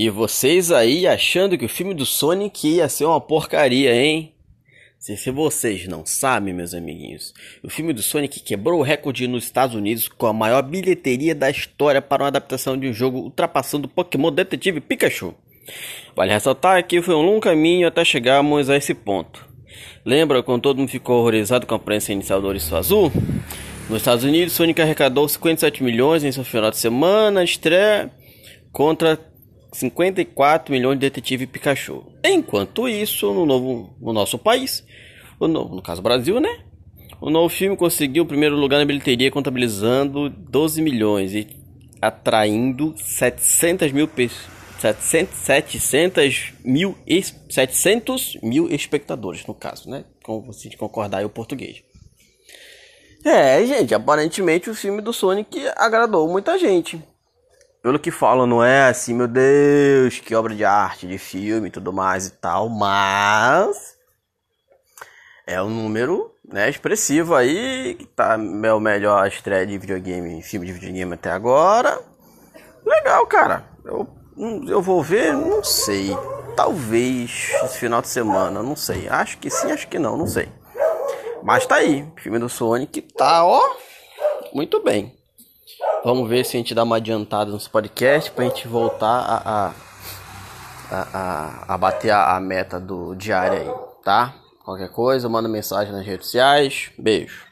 E vocês aí achando que o filme do Sonic ia ser uma porcaria, hein? Se, se vocês não sabem, meus amiguinhos, o filme do Sonic quebrou o recorde nos Estados Unidos com a maior bilheteria da história para uma adaptação de um jogo ultrapassando o Pokémon Detetive Pikachu. Vale ressaltar que foi um longo caminho até chegarmos a esse ponto. Lembra quando todo mundo ficou horrorizado com a presença inicial do Ouriço Azul? Nos Estados Unidos, Sonic arrecadou 57 milhões em seu final de semana, estreia contra 54 milhões de Detetive Pikachu. Enquanto isso, no, novo, no nosso país, no, caso Brasil, né? O novo filme conseguiu o primeiro lugar na bilheteria, contabilizando 12 milhões e atraindo 700 mil pessoas. 700, 700 mil, 700 mil espectadores, no caso, né? Com você concordar aí o português. É, gente, aparentemente o filme do Sonic agradou muita gente. Pelo que falam, não é assim, meu Deus, que obra de arte, de filme e tudo mais e tal, mas é um número né, expressivo aí, que tá é o melhor estreia de videogame, filme de videogame até agora. Legal, cara. Eu, eu vou ver, não sei. Talvez esse final de semana, não sei. Acho que sim, acho que não, não sei. Mas tá aí, filme do Sonic tá, ó, muito bem. Vamos ver se a gente dá uma adiantada nos podcasts pra gente voltar a, a, a, a, bater a, a meta do diário aí, tá? Qualquer coisa, manda mensagem nas redes sociais. Beijo.